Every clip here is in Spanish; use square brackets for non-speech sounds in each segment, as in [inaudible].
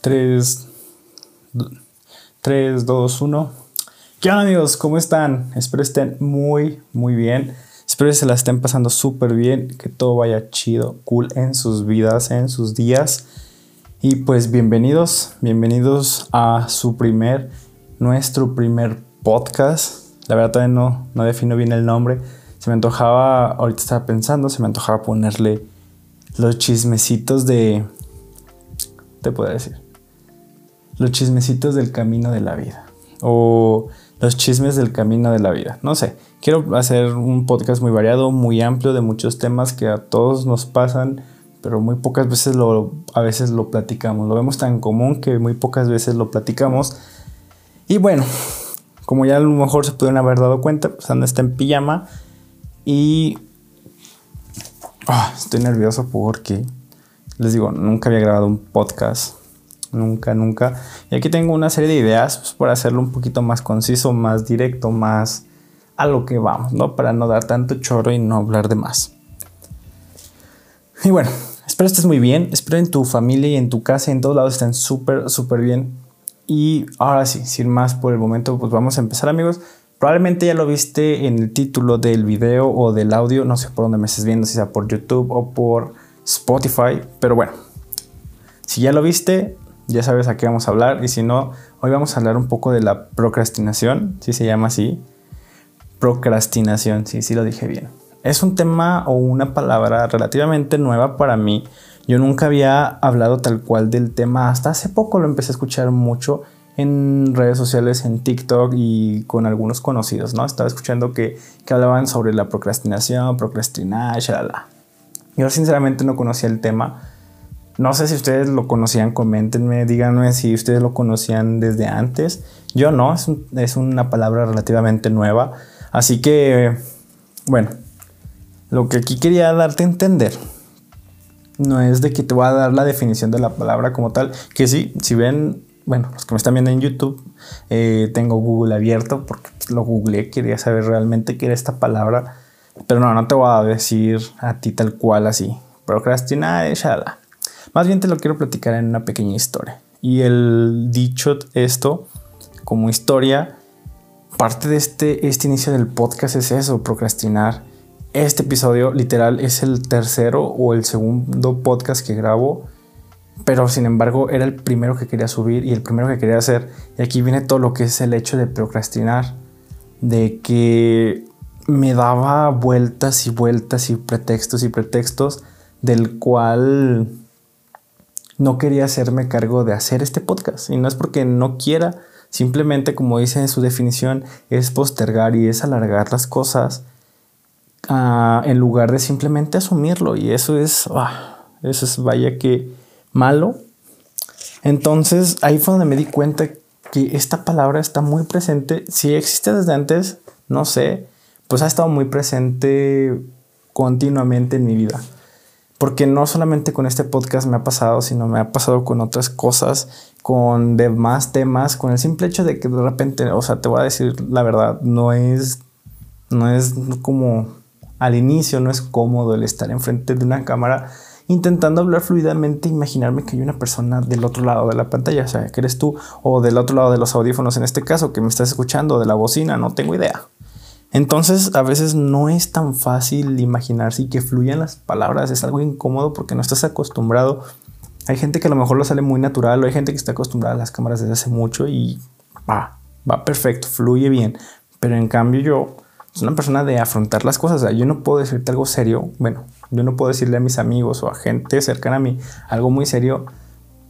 3, 3, 2, 1. ¿Qué onda amigos? ¿Cómo están? Espero estén muy, muy bien. Espero que se la estén pasando súper bien, que todo vaya chido, cool en sus vidas, en sus días. Y pues bienvenidos, bienvenidos a su primer, nuestro primer podcast. La verdad todavía no, no defino bien el nombre. Se me antojaba, ahorita estaba pensando, se me antojaba ponerle los chismecitos de... Te puedo decir los chismecitos del camino de la vida o los chismes del camino de la vida. No sé, quiero hacer un podcast muy variado, muy amplio de muchos temas que a todos nos pasan, pero muy pocas veces lo a veces lo platicamos. Lo vemos tan común que muy pocas veces lo platicamos. Y bueno, como ya a lo mejor se pudieron haber dado cuenta, pues está en pijama y ah, estoy nervioso porque les digo, nunca había grabado un podcast nunca, nunca. Y aquí tengo una serie de ideas pues, para hacerlo un poquito más conciso, más directo, más a lo que vamos, ¿no? Para no dar tanto choro y no hablar de más. Y bueno, espero estés muy bien, espero en tu familia y en tu casa en todos lados estén súper, súper bien. Y ahora sí, sin más por el momento, pues vamos a empezar amigos. Probablemente ya lo viste en el título del video o del audio, no sé por dónde me estés viendo, si sea por YouTube o por Spotify, pero bueno, si ya lo viste, ya sabes a qué vamos a hablar. Y si no, hoy vamos a hablar un poco de la procrastinación, si se llama así. Procrastinación, sí, sí lo dije bien. Es un tema o una palabra relativamente nueva para mí. Yo nunca había hablado tal cual del tema. Hasta hace poco lo empecé a escuchar mucho en redes sociales, en TikTok y con algunos conocidos, ¿no? Estaba escuchando que, que hablaban sobre la procrastinación, procrastinar, shalala. Yo sinceramente no conocía el tema no sé si ustedes lo conocían, coméntenme, díganme si ustedes lo conocían desde antes. Yo no, es, una palabra relativamente nueva. Así que, bueno, lo que aquí quería darte a entender no es de que te voy a dar la definición de la palabra como tal, que sí, si ven, bueno, los que me están viendo en YouTube, eh, tengo Google abierto porque lo googleé, quería saber realmente qué era esta palabra, pero no, no te voy a decir a ti tal cual así. Procrastinar, shala. Más bien te lo quiero platicar en una pequeña historia. Y el dicho esto, como historia, parte de este, este inicio del podcast es eso, procrastinar. Este episodio literal es el tercero o el segundo podcast que grabo, pero sin embargo era el primero que quería subir y el primero que quería hacer. Y aquí viene todo lo que es el hecho de procrastinar, de que me daba vueltas y vueltas y pretextos y pretextos del cual no quería hacerme cargo de hacer este podcast. Y no es porque no quiera, simplemente como dice en su definición, es postergar y es alargar las cosas ah, en lugar de simplemente asumirlo. Y eso es, ah, eso es vaya que malo. Entonces ahí fue donde me di cuenta que esta palabra está muy presente. Si existe desde antes, no sé, pues ha estado muy presente continuamente en mi vida. Porque no solamente con este podcast me ha pasado, sino me ha pasado con otras cosas, con demás temas, con el simple hecho de que de repente, o sea, te voy a decir la verdad, no es, no es como al inicio, no es cómodo el estar enfrente de una cámara intentando hablar fluidamente, imaginarme que hay una persona del otro lado de la pantalla, o sea, que eres tú, o del otro lado de los audífonos en este caso, que me estás escuchando, de la bocina, no tengo idea. Entonces a veces no es tan fácil imaginarse y que fluyan las palabras, es algo incómodo porque no estás acostumbrado. Hay gente que a lo mejor lo sale muy natural, o hay gente que está acostumbrada a las cámaras desde hace mucho y va, va perfecto, fluye bien. Pero en cambio yo soy una persona de afrontar las cosas. yo no puedo decirte algo serio. Bueno, yo no puedo decirle a mis amigos o a gente cercana a mí algo muy serio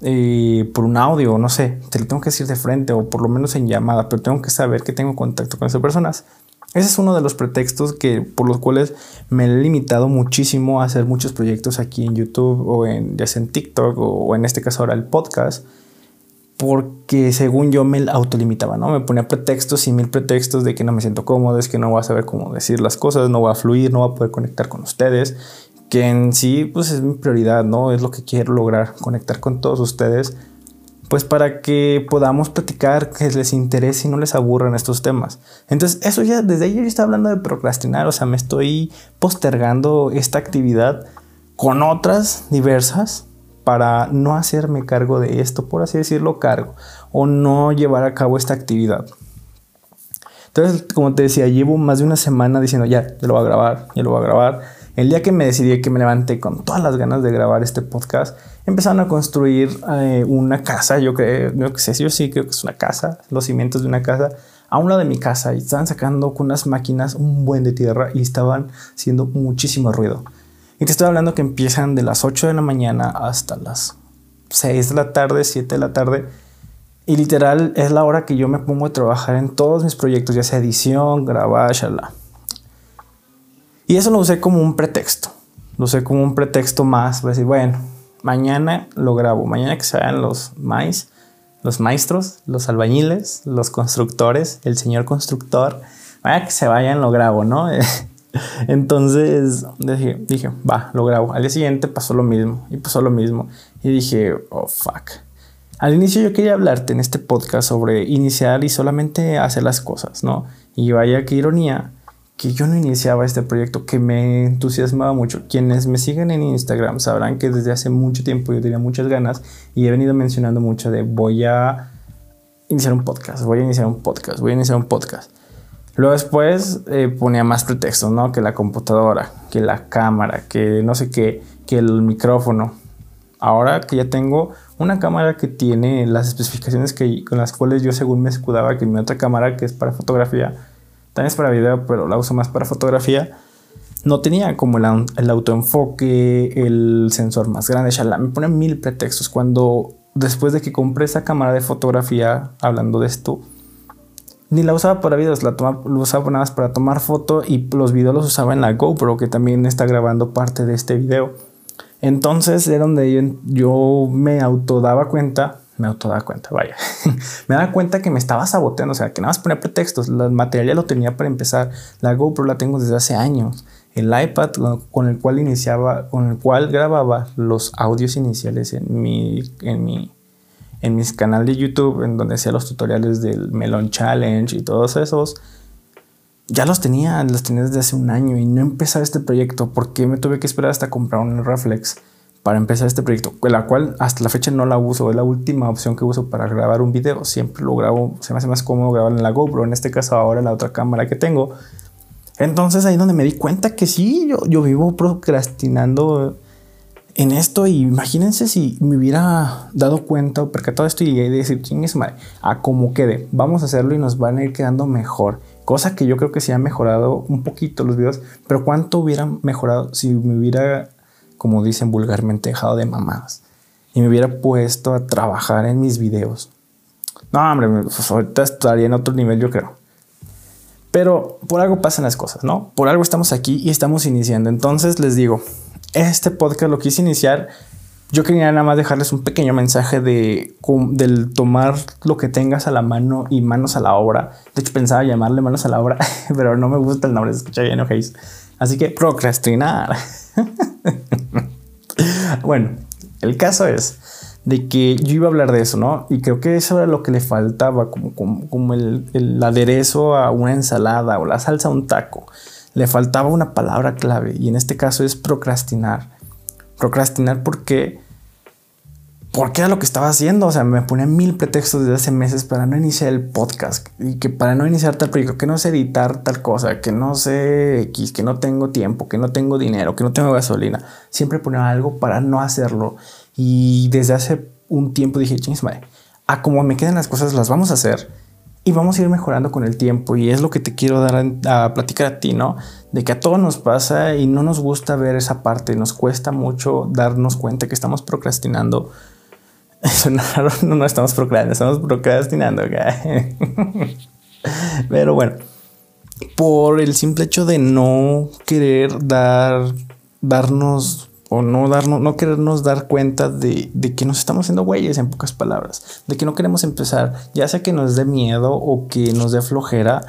eh, por un audio, no sé, te lo tengo que decir de frente o por lo menos en llamada, pero tengo que saber que tengo contacto con esas personas. Ese es uno de los pretextos que, por los cuales me he limitado muchísimo a hacer muchos proyectos aquí en YouTube o en, ya sea en TikTok o, en este caso ahora el podcast. Porque según yo me autolimitaba, ¿no? Me ponía pretextos y mil pretextos de que no me siento cómodo, es que no voy a saber cómo decir las cosas, no voy a fluir, no voy a poder conectar con ustedes. Que en sí, pues es mi prioridad, ¿no? Es lo que quiero lograr, conectar con todos ustedes pues para que podamos platicar, que les interese y no les aburran estos temas. Entonces, eso ya, desde ahí yo estaba hablando de procrastinar, o sea, me estoy postergando esta actividad con otras diversas para no hacerme cargo de esto, por así decirlo, cargo, o no llevar a cabo esta actividad. Entonces, como te decía, llevo más de una semana diciendo, ya, ya lo voy a grabar, ya lo voy a grabar. El día que me decidí que me levanté con todas las ganas de grabar este podcast, empezaron a construir eh, una casa, yo creo, que sé, yo sí creo que es una casa, los cimientos de una casa, a un lado de mi casa y estaban sacando con unas máquinas un buen de tierra y estaban haciendo muchísimo ruido. Y te estoy hablando que empiezan de las 8 de la mañana hasta las 6 de la tarde, 7 de la tarde. Y literal es la hora que yo me pongo a trabajar en todos mis proyectos, ya sea edición, grabar, shala. Y eso lo usé como un pretexto. Lo usé como un pretexto más. Voy a decir, bueno, mañana lo grabo. Mañana que se vayan los maíz, los maestros, los albañiles, los constructores, el señor constructor. Vaya que se vayan, lo grabo, ¿no? [laughs] Entonces dije, dije, va, lo grabo. Al día siguiente pasó lo mismo y pasó lo mismo. Y dije, oh, fuck. Al inicio yo quería hablarte en este podcast sobre iniciar y solamente hacer las cosas, ¿no? Y vaya qué ironía que yo no iniciaba este proyecto que me entusiasmaba mucho. Quienes me siguen en Instagram sabrán que desde hace mucho tiempo yo tenía muchas ganas y he venido mencionando mucho de voy a iniciar un podcast, voy a iniciar un podcast, voy a iniciar un podcast. Luego después eh, ponía más pretextos, ¿no? Que la computadora, que la cámara, que no sé qué, que el micrófono. Ahora que ya tengo una cámara que tiene las especificaciones que, con las cuales yo según me escudaba que mi otra cámara que es para fotografía, también es para video, pero la uso más para fotografía, no tenía como el, el autoenfoque, el sensor más grande, shala. me ponen mil pretextos. Cuando después de que compré esa cámara de fotografía, hablando de esto, ni la usaba para videos, la, toma, usaba nada más para tomar foto y los videos los usaba en la GoPro, que también está grabando parte de este video. Entonces era donde yo, yo me auto daba cuenta, me auto daba cuenta, vaya, [laughs] me daba cuenta que me estaba saboteando, o sea, que nada más ponía pretextos, el material ya lo tenía para empezar, la GoPro la tengo desde hace años, el iPad con el cual iniciaba, con el cual grababa los audios iniciales en mi, en mi, en mi canal de YouTube, en donde hacía los tutoriales del Melon Challenge y todos esos, ya los tenía, los tenía desde hace un año y no empezaba este proyecto porque me tuve que esperar hasta comprar un reflex para empezar este proyecto, la cual hasta la fecha no la uso, es la última opción que uso para grabar un video, siempre lo grabo, se me hace más cómodo grabar en la GoPro, en este caso ahora la otra cámara que tengo. Entonces ahí donde me di cuenta que sí, yo, yo vivo procrastinando en esto y imagínense si me hubiera dado cuenta o percatado esto y decir, ¿quién es madre? A como quede, vamos a hacerlo y nos van a ir quedando mejor. Cosa que yo creo que se ha mejorado un poquito los videos, pero ¿cuánto hubiera mejorado si me hubiera, como dicen vulgarmente, dejado de mamadas? Y me hubiera puesto a trabajar en mis videos. No, hombre, pues ahorita estaría en otro nivel, yo creo. Pero por algo pasan las cosas, ¿no? Por algo estamos aquí y estamos iniciando. Entonces les digo, este podcast lo quise iniciar yo quería nada más dejarles un pequeño mensaje de del tomar lo que tengas a la mano y manos a la obra. De hecho, pensaba llamarle manos a la obra, [laughs] pero no me gusta el nombre, se escucha bien, ojéis. Así que procrastinar. [laughs] [laughs] bueno, el caso es de que yo iba a hablar de eso, ¿no? Y creo que eso era lo que le faltaba, como, el aderezo a una ensalada o la salsa a un taco. Le faltaba una palabra clave y en este caso es procrastinar procrastinar porque porque era lo que estaba haciendo. O sea, me ponía mil pretextos desde hace meses para no iniciar el podcast y que para no iniciar tal proyecto, que no sé editar tal cosa, que no sé X, que no tengo tiempo, que no tengo dinero, que no tengo gasolina. Siempre ponía algo para no hacerlo. Y desde hace un tiempo dije, chingis madre, a como me quedan las cosas, las vamos a hacer y vamos a ir mejorando con el tiempo. Y es lo que te quiero dar a platicar a ti, ¿no? de que a todos nos pasa y no nos gusta ver esa parte, nos cuesta mucho darnos cuenta que estamos procrastinando. [laughs] no, no estamos procrastinando, estamos procrastinando. [laughs] Pero bueno, por el simple hecho de no querer dar, darnos o no darnos, no querernos dar cuenta de, de, que nos estamos haciendo güeyes en pocas palabras, de que no queremos empezar, ya sea que nos dé miedo o que nos dé flojera,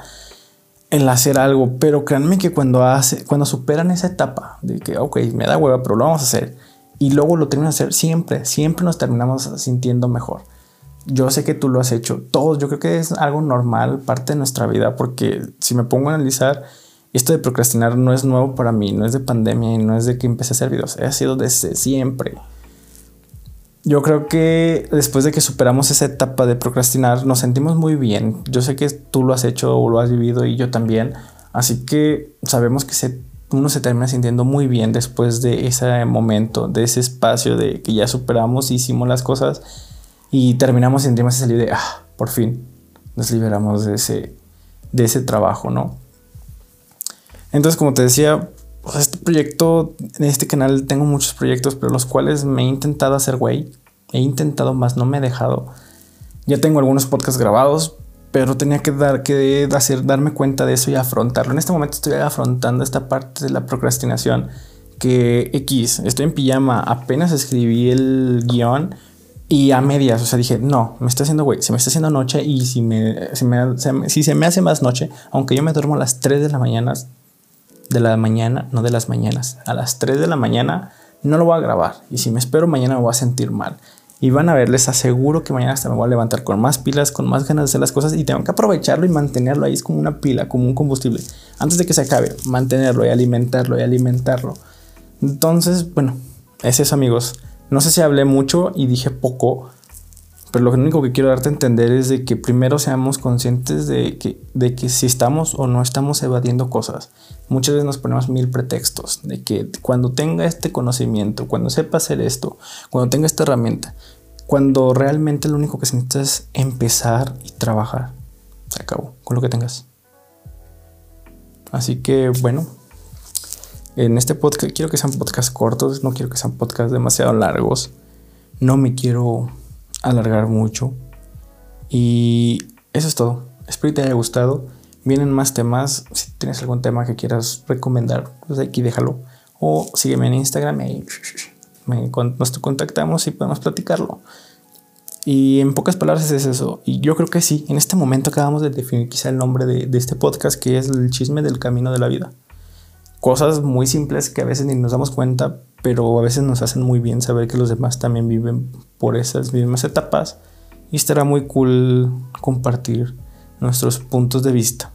el hacer algo, pero créanme que cuando, hace, cuando superan esa etapa de que, ok, me da hueva, pero lo vamos a hacer, y luego lo terminan de hacer, siempre, siempre nos terminamos sintiendo mejor. Yo sé que tú lo has hecho, todos, yo creo que es algo normal, parte de nuestra vida, porque si me pongo a analizar, esto de procrastinar no es nuevo para mí, no es de pandemia y no es de que empecé a hacer videos, ha sido desde siempre. yo creo que después de que superamos esa etapa de procrastinar, nos sentimos muy bien. Yo sé que tú lo has hecho o lo has vivido y yo también. Así que sabemos que se, uno se termina sintiendo muy bien después de ese momento, de ese espacio de que ya superamos, hicimos las cosas y terminamos sintiendo ese alivio de, ah, por fin nos liberamos de ese, de ese trabajo, ¿no? Entonces, como te decía, pues, este proyecto, en este canal tengo muchos proyectos, pero los cuales me he intentado hacer güey. He intentado más, no me he dejado. Ya tengo algunos podcasts grabados, pero tenía que dar que hacer darme cuenta de eso y afrontarlo. En este momento estoy afrontando esta parte de la procrastinación que X, estoy en pijama, apenas escribí el guion y a medias, o sea, dije, no, me está haciendo güey, se me está haciendo noche y si me, si se me hace más noche, aunque yo me duermo a las 3 de la mañana, de la mañana, no de las mañanas, a las 3 de la mañana no lo voy a grabar. Y si me espero mañana me voy a sentir mal. Y van a ver, les aseguro que mañana hasta me voy a levantar con más pilas, con más ganas de hacer las cosas y tengo que aprovecharlo y mantenerlo ahí. Es como una pila, como un combustible. Antes de que se acabe, mantenerlo y alimentarlo y alimentarlo. Entonces, bueno, es eso amigos. No sé si hablé mucho y dije poco, pero lo único que quiero darte a entender es de que primero seamos conscientes de que, de que si estamos o no estamos evadiendo cosas. Muchas veces nos ponemos mil pretextos de que cuando tenga este conocimiento, cuando sepa hacer esto, cuando tenga esta herramienta, cuando realmente lo único que se es empezar y trabajar. Se acabó con lo que tengas. Así que bueno, en este podcast quiero que sean podcasts cortos, no quiero que sean podcasts demasiado largos. No me quiero alargar mucho. Y eso es todo. Espero que te haya gustado. Vienen más temas. Si tienes algún tema que quieras recomendar, pues aquí déjalo. O sígueme en Instagram y nos contactamos y podemos platicarlo. Y en pocas palabras es eso. Y yo creo que sí, en este momento acabamos de definir quizá el nombre de este podcast, que es el chisme del camino de la vida. Cosas muy simples que a veces ni nos damos cuenta, pero a veces nos hacen muy bien saber que los demás también viven por esas mismas etapas y estará muy cool compartir nuestros puntos de vista.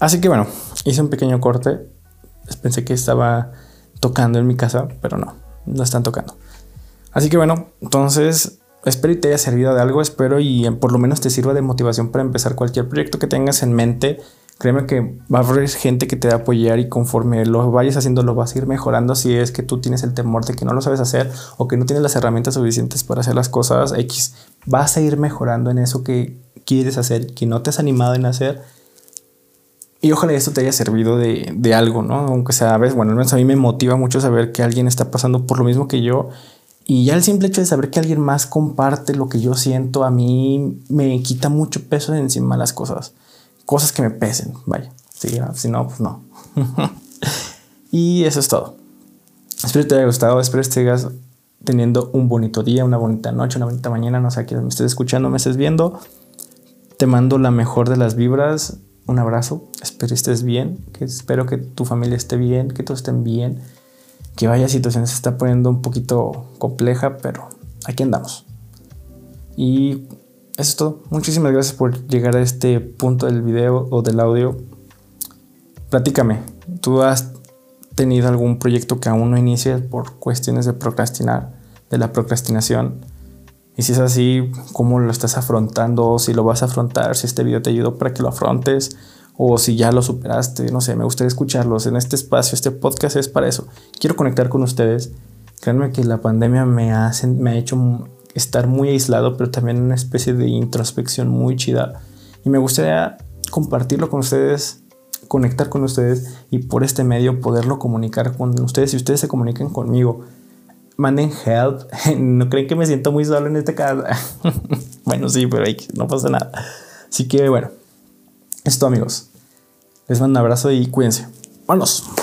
Así que bueno, hice un pequeño corte. Pensé que estaba tocando en mi casa, pero no, no están tocando. Así que bueno, entonces espero y te haya servido de algo, espero y por lo menos te sirva de motivación para empezar cualquier proyecto que tengas en mente. Créeme que va a haber gente que te va a apoyar y conforme lo vayas haciendo lo vas a ir mejorando si es que tú tienes el temor de que no lo sabes hacer o que no tienes las herramientas suficientes para hacer las cosas X. Vas a ir mejorando en eso que quieres hacer, que no te has animado en hacer. Y ojalá esto te haya servido de, algo, ¿no? Aunque sea, ves, bueno, al menos a mí me motiva mucho saber que alguien está pasando por lo mismo que yo y ya el simple hecho de saber que alguien más comparte lo que yo siento, a mí me quita mucho peso de encima las cosas. Cosas que me pesen, vaya. si no, pues no. [laughs] y eso es todo. Espero que te haya gustado, espero que estés teniendo un bonito día, una bonita noche, una bonita mañana, no sé a quién me estés escuchando, me estés viendo. Te mando la mejor de las vibras, un abrazo, espero que estés bien, que espero que tu familia esté bien, que todos estén bien que vaya situación se está poniendo un poquito compleja, pero aquí andamos. Y eso es todo. Muchísimas gracias por llegar a este punto del video o del audio. Platícame, ¿tú has tenido algún proyecto que aún no inicias por cuestiones de procrastinar, de la procrastinación? Y si es así, ¿cómo lo estás afrontando? Si lo vas a afrontar, si este video te ayudó para que lo afrontes o si ya lo superaste, no sé, me gustaría escucharlos en este espacio, este podcast es para eso. Quiero conectar con ustedes. Créanme que la pandemia me ha, me ha hecho estar muy aislado, pero también una especie de introspección muy chida. Y me gustaría compartirlo con ustedes, conectar con ustedes y por este medio poderlo comunicar con ustedes y ustedes se comuniquen conmigo. Manden help. [laughs] No creen que me siento muy solo en este caso. [laughs] bueno, sí, pero no pasa nada. Así que bueno, esto amigos. Les mando un abrazo y cuídense. ¡Vámonos!